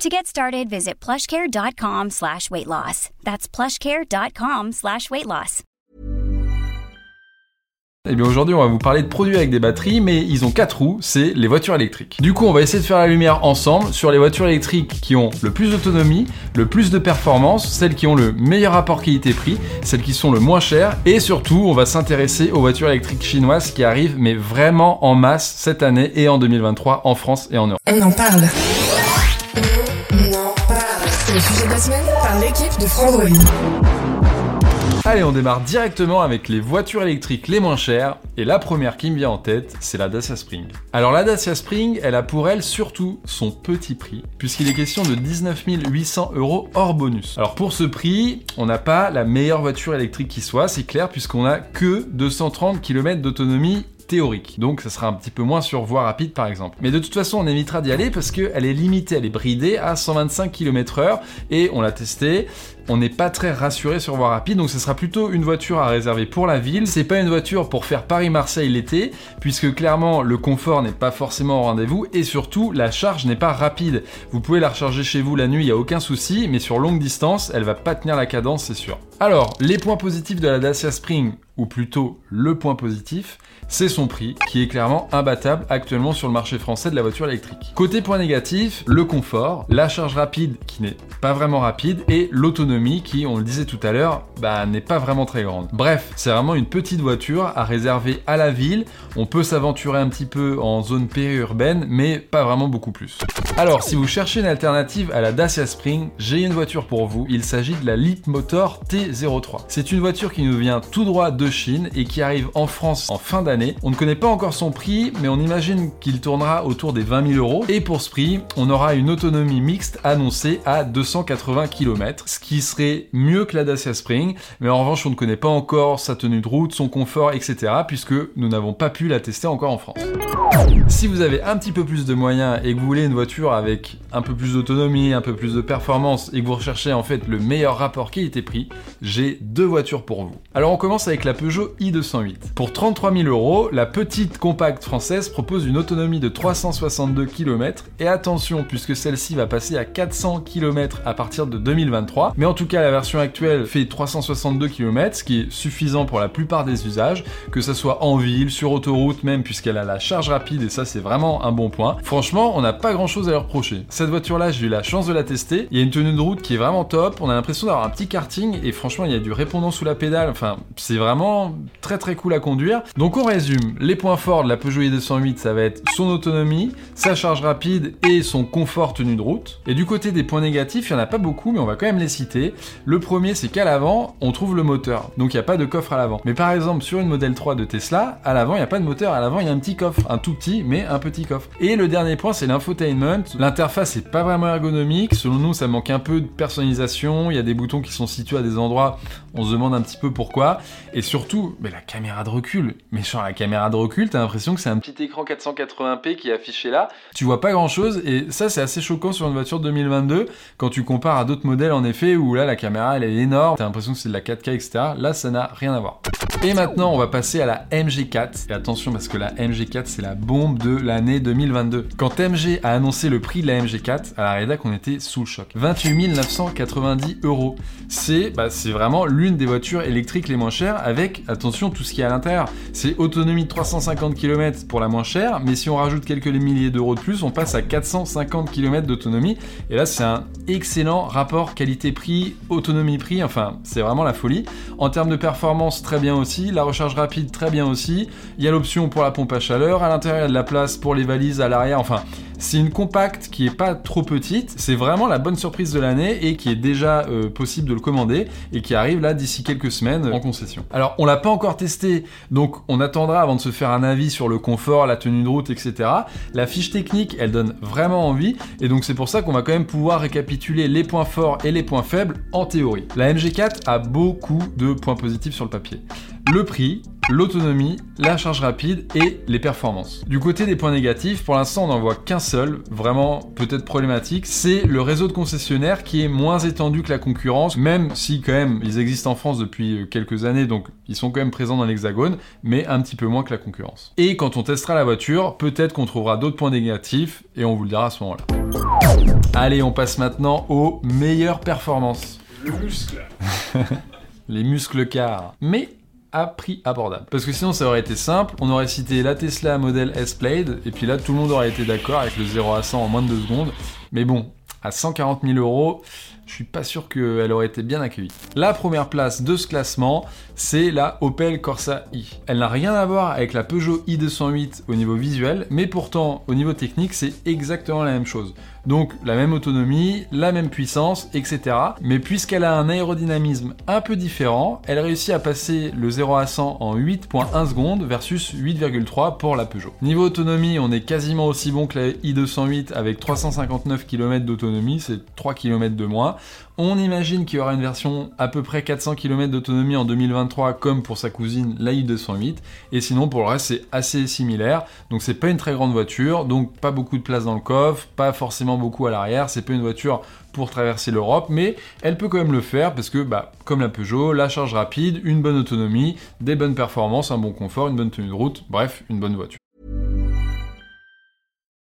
To get started, visit plushcare.com slash weight loss. That's plushcare.com slash weight loss. Eh bien aujourd'hui on va vous parler de produits avec des batteries mais ils ont quatre roues, c'est les voitures électriques. Du coup on va essayer de faire la lumière ensemble sur les voitures électriques qui ont le plus d'autonomie, le plus de performance, celles qui ont le meilleur rapport qualité-prix, celles qui sont le moins chères et surtout on va s'intéresser aux voitures électriques chinoises qui arrivent mais vraiment en masse cette année et en 2023 en France et en Europe. On en parle. Par l'équipe de. Allez, on démarre directement avec les voitures électriques les moins chères. Et la première qui me vient en tête, c'est la Dacia Spring. Alors la Dacia Spring, elle a pour elle surtout son petit prix, puisqu'il est question de 19 800 euros hors bonus. Alors pour ce prix, on n'a pas la meilleure voiture électrique qui soit, c'est clair, puisqu'on a que 230 km d'autonomie théorique. Donc ça sera un petit peu moins sur voie rapide par exemple. Mais de toute façon on évitera d'y aller parce qu'elle est limitée, elle est bridée à 125 km h et on l'a testé. On n'est pas très rassuré sur voie rapide, donc ce sera plutôt une voiture à réserver pour la ville. C'est pas une voiture pour faire Paris-Marseille l'été, puisque clairement le confort n'est pas forcément au rendez-vous et surtout la charge n'est pas rapide. Vous pouvez la recharger chez vous la nuit, il y a aucun souci, mais sur longue distance, elle va pas tenir la cadence, c'est sûr. Alors, les points positifs de la Dacia Spring, ou plutôt le point positif, c'est son prix, qui est clairement imbattable actuellement sur le marché français de la voiture électrique. Côté point négatif, le confort, la charge rapide qui n'est pas vraiment rapide, et l'autonomie qui, on le disait tout à l'heure, bah, n'est pas vraiment très grande. Bref, c'est vraiment une petite voiture à réserver à la ville, on peut s'aventurer un petit peu en zone périurbaine, mais pas vraiment beaucoup plus. Alors, si vous cherchez une alternative à la Dacia Spring, j'ai une voiture pour vous, il s'agit de la Leapmotor T03. C'est une voiture qui nous vient tout droit de Chine et qui arrive en France en fin d'année on ne connaît pas encore son prix, mais on imagine qu'il tournera autour des 20 000 euros. Et pour ce prix, on aura une autonomie mixte annoncée à 280 km, ce qui serait mieux que la Dacia Spring. Mais en revanche, on ne connaît pas encore sa tenue de route, son confort, etc. puisque nous n'avons pas pu la tester encore en France. Si vous avez un petit peu plus de moyens et que vous voulez une voiture avec un peu plus d'autonomie, un peu plus de performance et que vous recherchez en fait le meilleur rapport qualité-prix, j'ai deux voitures pour vous. Alors on commence avec la Peugeot i208. Pour 33 000 euros, la petite compacte française propose une autonomie de 362 km et attention puisque celle-ci va passer à 400 km à partir de 2023. Mais en tout cas la version actuelle fait 362 km, ce qui est suffisant pour la plupart des usages, que ce soit en ville, sur autoroute même puisqu'elle a la charge rapide et ça c'est vraiment un bon point. Franchement on n'a pas grand chose à leur reprocher. Cette voiture là j'ai eu la chance de la tester, il y a une tenue de route qui est vraiment top, on a l'impression d'avoir un petit karting et franchement il y a du répondant sous la pédale, enfin c'est vraiment très très cool à conduire. Donc on résume les points forts de la Peugeot i208, ça va être son autonomie, sa charge rapide et son confort tenu de route. Et du côté des points négatifs, il n'y en a pas beaucoup, mais on va quand même les citer. Le premier, c'est qu'à l'avant, on trouve le moteur. Donc il n'y a pas de coffre à l'avant. Mais par exemple, sur une modèle 3 de Tesla, à l'avant, il n'y a pas de moteur. À l'avant, il y a un petit coffre. Un tout petit, mais un petit coffre. Et le dernier point, c'est l'infotainment. L'interface n'est pas vraiment ergonomique. Selon nous, ça manque un peu de personnalisation. Il y a des boutons qui sont situés à des endroits, on se demande un petit peu pourquoi. Et surtout, mais la caméra de recul. Mais genre, la caméra de recul, t'as l'impression que c'est un petit écran 480p qui est affiché là. Tu vois pas grand chose et ça c'est assez choquant sur une voiture 2022 quand tu compares à d'autres modèles en effet où là la caméra elle est énorme, t'as l'impression que c'est de la 4K etc. Là ça n'a rien à voir. Et maintenant on va passer à la MG4 et attention parce que la MG4 c'est la bombe de l'année 2022. Quand MG a annoncé le prix de la MG4 à la rédac on était sous le choc. 28 990 euros. C'est bah, vraiment l'une des voitures électriques les moins chères avec attention tout ce qui est à l'intérieur. C'est autonome 350 km pour la moins chère, mais si on rajoute quelques milliers d'euros de plus, on passe à 450 km d'autonomie. Et là, c'est un excellent rapport qualité-prix, autonomie-prix, enfin, c'est vraiment la folie. En termes de performance, très bien aussi. La recharge rapide, très bien aussi. Il y a l'option pour la pompe à chaleur. À l'intérieur, il y de la place pour les valises à l'arrière. Enfin, C'est une compacte qui est pas trop petite, c'est vraiment la bonne surprise de l'année et qui est déjà euh, possible de le commander et qui arrive là d'ici quelques semaines en concession. Alors on l'a pas encore testé, donc on attendra avant de se faire un avis sur le confort, la tenue de route, etc. La fiche technique, elle donne vraiment envie et donc c'est pour ça qu'on va quand même pouvoir récapituler les points forts et les points faibles en théorie. La MG4 a beaucoup de points positifs sur le papier. Le prix, l'autonomie, la charge rapide et les performances. Du côté des points négatifs, pour l'instant on n'en voit qu'un seul, vraiment peut-être problématique, c'est le réseau de concessionnaires qui est moins étendu que la concurrence, même si quand même ils existent en France depuis euh, quelques années, donc ils sont quand même présents dans l'hexagone, mais un petit peu moins que la concurrence. Et quand on testera la voiture, peut-être qu'on trouvera d'autres points négatifs, et on vous le dira à ce moment-là. Allez, on passe maintenant aux meilleures performances. Le muscle. Les muscles car. Mais à prix abordable. Parce que sinon ça aurait été simple, on aurait cité la Tesla modèle S-Plaid, et puis là tout le monde aurait été d'accord avec le 0 à 100 en moins de 2 secondes. Mais bon, à 140 000 euros, je suis pas sûr qu'elle aurait été bien accueillie. La première place de ce classement, c'est la Opel Corsa i. Elle n'a rien à voir avec la Peugeot i208 au niveau visuel, mais pourtant au niveau technique, c'est exactement la même chose. Donc la même autonomie, la même puissance, etc. Mais puisqu'elle a un aérodynamisme un peu différent, elle réussit à passer le 0 à 100 en 8.1 secondes versus 8,3 pour la Peugeot. Niveau autonomie, on est quasiment aussi bon que la i208 avec 359 km d'autonomie, c'est 3 km de moins. On imagine qu'il y aura une version à peu près 400 km d'autonomie en 2023 comme pour sa cousine la i208 et sinon pour le reste c'est assez similaire. Donc c'est pas une très grande voiture. Donc pas beaucoup de place dans le coffre. Pas forcément beaucoup à l'arrière. C'est pas une voiture pour traverser l'Europe. Mais elle peut quand même le faire parce que bah comme la Peugeot la charge rapide une bonne autonomie des bonnes performances un bon confort une bonne tenue de route. Bref une bonne voiture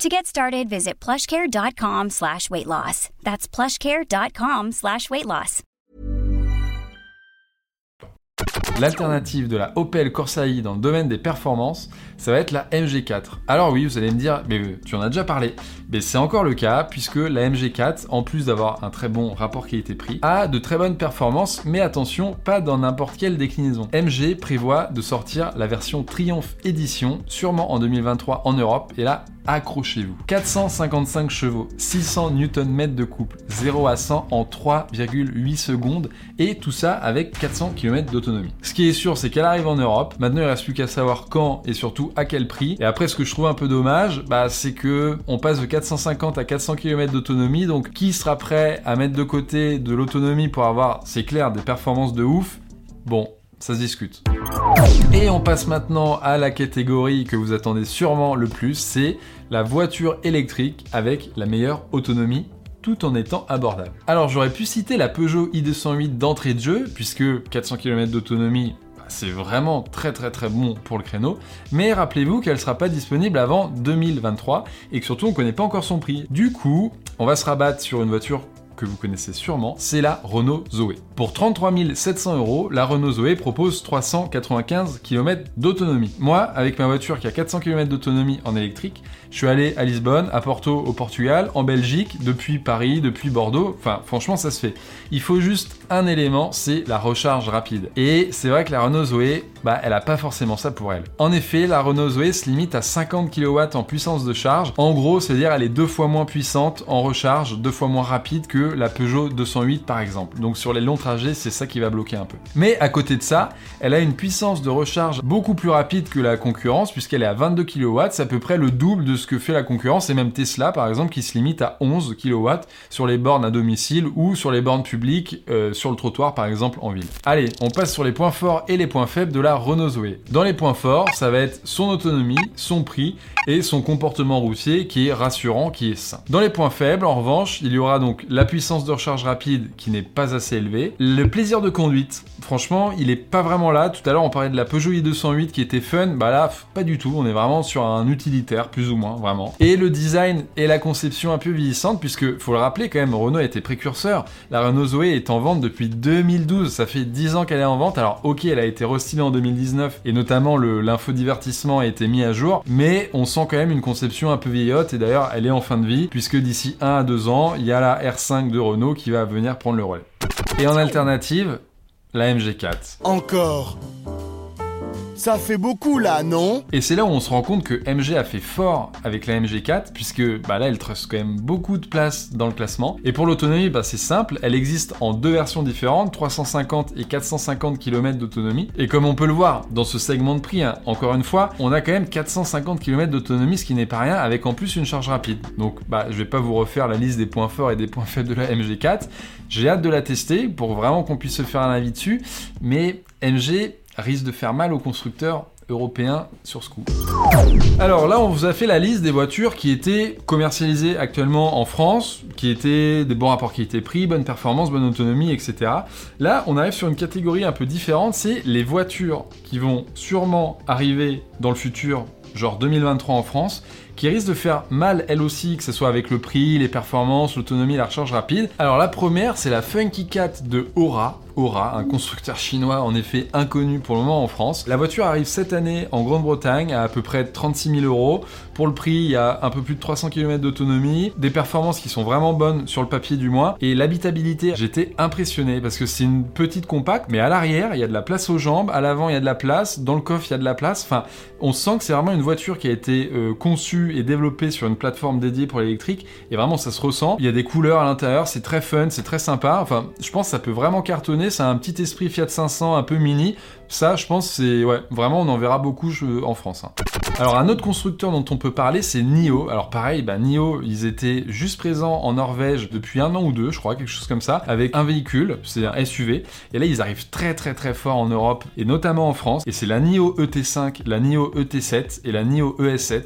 To get started, visit plushcare.com slash weight loss. Plushcare.com slash weight loss. L'alternative de la Opel Corsa dans le domaine des performances, ça va être la MG4. Alors oui, vous allez me dire, mais tu en as déjà parlé. Mais c'est encore le cas, puisque la MG4, en plus d'avoir un très bon rapport qualité-prix, a de très bonnes performances, mais attention, pas dans n'importe quelle déclinaison. MG prévoit de sortir la version Triumph Edition, sûrement en 2023 en Europe, et là, accrochez-vous. 455 chevaux, 600 Nm de couple, 0 à 100 en 3,8 secondes, et tout ça avec 400 km d'autonomie. Ce qui est sûr, c'est qu'elle arrive en Europe. Maintenant, il reste plus qu'à savoir quand et surtout à quel prix. Et après, ce que je trouve un peu dommage, bah, c'est que on passe de 450 à 400 km d'autonomie. Donc, qui sera prêt à mettre de côté de l'autonomie pour avoir, c'est clair, des performances de ouf? Bon, ça se discute. Et on passe maintenant à la catégorie que vous attendez sûrement le plus, c'est la voiture électrique avec la meilleure autonomie tout en étant abordable. Alors j'aurais pu citer la Peugeot i208 d'entrée de jeu, puisque 400 km d'autonomie, bah, c'est vraiment très très très bon pour le créneau, mais rappelez-vous qu'elle sera pas disponible avant 2023 et que surtout on connaît pas encore son prix. Du coup, on va se rabattre sur une voiture que vous connaissez sûrement, c'est la Renault Zoé. Pour 33 700 euros, la Renault Zoé propose 395 km d'autonomie. Moi, avec ma voiture qui a 400 km d'autonomie en électrique, je suis allé à Lisbonne, à Porto au Portugal, en Belgique, depuis Paris, depuis Bordeaux. Enfin, franchement, ça se fait. Il faut juste un élément, c'est la recharge rapide. Et c'est vrai que la Renault Zoé, bah, elle a pas forcément ça pour elle. En effet, la Renault Zoé se limite à 50 kW en puissance de charge. En gros, c'est-à-dire elle est deux fois moins puissante en recharge, deux fois moins rapide que la Peugeot 208 par exemple. Donc sur les longs trajets, c'est ça qui va bloquer un peu. Mais à côté de ça, elle a une puissance de recharge beaucoup plus rapide que la concurrence puisqu'elle est à 22 kW, c'est à peu près le double de ce que fait la concurrence et même Tesla par exemple qui se limite à 11 kW sur les bornes à domicile ou sur les bornes publiques euh, sur le trottoir par exemple en ville. Allez, on passe sur les points forts et les points faibles de la Renault Zoé. Dans les points forts, ça va être son autonomie, son prix et son comportement routier qui est rassurant, qui est sain. Dans les points faibles, en revanche, il y aura donc la puissance de recharge rapide qui n'est pas assez élevée, le plaisir de conduite. Franchement, il est pas vraiment là. Tout à l'heure, on parlait de la Peugeot i208 qui était fun. Bah là, pas du tout. On est vraiment sur un utilitaire, plus ou moins, vraiment. Et le design et la conception un peu vieillissante, puisque faut le rappeler quand même, Renault été précurseur. La Renault Zoé est en vente depuis 2012. Ça fait 10 ans qu'elle est en vente. Alors, ok, elle a été restylée en 2019 et notamment l'infodivertissement a été mis à jour, mais on sent quand même une conception un peu vieillotte et d'ailleurs, elle est en fin de vie, puisque d'ici 1 à 2 ans, il y a la R5 de Renault qui va venir prendre le relais. Et en alternative, la MG4. Encore ça fait beaucoup là, non Et c'est là où on se rend compte que MG a fait fort avec la MG4, puisque bah là elle trust quand même beaucoup de place dans le classement. Et pour l'autonomie, bah c'est simple, elle existe en deux versions différentes, 350 et 450 km d'autonomie. Et comme on peut le voir dans ce segment de prix, hein, encore une fois, on a quand même 450 km d'autonomie, ce qui n'est pas rien, avec en plus une charge rapide. Donc bah je vais pas vous refaire la liste des points forts et des points faibles de la MG4. J'ai hâte de la tester pour vraiment qu'on puisse se faire un avis dessus, mais MG risque de faire mal aux constructeurs européens sur ce coup. Alors là, on vous a fait la liste des voitures qui étaient commercialisées actuellement en France, qui étaient des bons rapports pris, bonne performance, bonne autonomie, etc. Là, on arrive sur une catégorie un peu différente, c'est les voitures qui vont sûrement arriver dans le futur, genre 2023 en France, qui risquent de faire mal elles aussi, que ce soit avec le prix, les performances, l'autonomie, la recharge rapide. Alors la première, c'est la Funky Cat de Aura. Aura, un constructeur chinois en effet inconnu pour le moment en France. La voiture arrive cette année en Grande-Bretagne à à peu près 36 000 euros. Pour le prix, il y a un peu plus de 300 km d'autonomie, des performances qui sont vraiment bonnes sur le papier du moins, et l'habitabilité, j'étais impressionné parce que c'est une petite compacte, mais à l'arrière, il y a de la place aux jambes, à l'avant, il y a de la place, dans le coffre, il y a de la place. Enfin, on sent que c'est vraiment une voiture qui a été euh, conçue et développée sur une plateforme dédiée pour l'électrique, et vraiment ça se ressent. Il y a des couleurs à l'intérieur, c'est très fun, c'est très sympa. Enfin, je pense que ça peut vraiment cartonner. C'est un petit esprit Fiat 500 un peu mini. Ça, je pense, c'est ouais, vraiment, on en verra beaucoup en France. Hein. Alors, un autre constructeur dont on peut parler, c'est NIO. Alors, pareil, bah, NIO, ils étaient juste présents en Norvège depuis un an ou deux, je crois, quelque chose comme ça, avec un véhicule, c'est un SUV. Et là, ils arrivent très très très fort en Europe et notamment en France. Et c'est la NIO ET5, la NIO ET7 et la NIO ES7.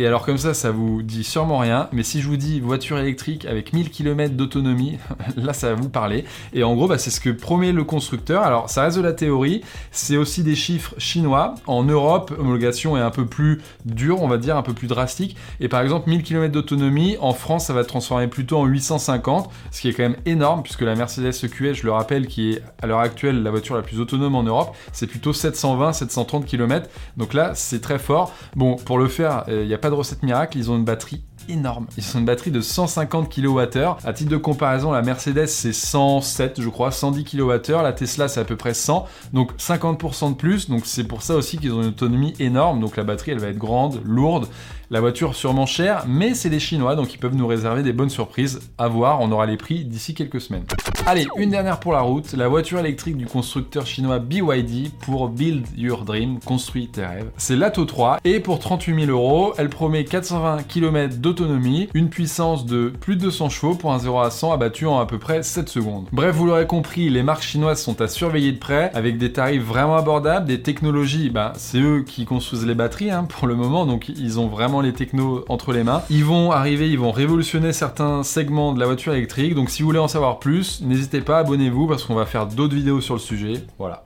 Et alors comme ça, ça vous dit sûrement rien, mais si je vous dis voiture électrique avec 1000 km d'autonomie, là ça va vous parler. Et en gros, bah, c'est ce que promet le constructeur. Alors ça reste de la théorie, c'est aussi des chiffres chinois. En Europe, l'homologation est un peu plus dure, on va dire, un peu plus drastique. Et par exemple, 1000 km d'autonomie, en France, ça va transformer plutôt en 850, ce qui est quand même énorme, puisque la Mercedes EQS, je le rappelle, qui est à l'heure actuelle la voiture la plus autonome en Europe, c'est plutôt 720, 730 km. Donc là, c'est très fort. Bon, pour le faire, il n'y a pas de recette miracle, ils ont une batterie énorme. Ils ont une batterie de 150 kWh. À titre de comparaison, la Mercedes c'est 107, je crois, 110 kWh. La Tesla c'est à peu près 100, donc 50% de plus. Donc c'est pour ça aussi qu'ils ont une autonomie énorme. Donc la batterie elle va être grande, lourde. La voiture sûrement chère, mais c'est les Chinois, donc ils peuvent nous réserver des bonnes surprises. À voir, on aura les prix d'ici quelques semaines. Allez, une dernière pour la route, la voiture électrique du constructeur chinois BYD pour Build Your Dream, construit tes rêves. C'est l'Ato 3 et pour 38 000 euros, elle promet 420 km d'autonomie, une puissance de plus de 200 chevaux pour un 0 à 100 abattu en à peu près 7 secondes. Bref, vous l'aurez compris, les marques chinoises sont à surveiller de près avec des tarifs vraiment abordables, des technologies, bah, c'est eux qui construisent les batteries hein, pour le moment, donc ils ont vraiment les technos entre les mains. Ils vont arriver, ils vont révolutionner certains segments de la voiture électrique. Donc si vous voulez en savoir plus, n'hésitez pas, abonnez-vous parce qu'on va faire d'autres vidéos sur le sujet. Voilà.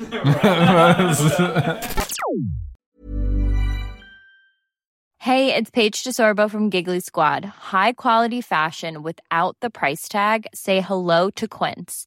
hey, it's Paige DeSorbo from Giggly Squad. High quality fashion without the price tag. Say hello to Quince.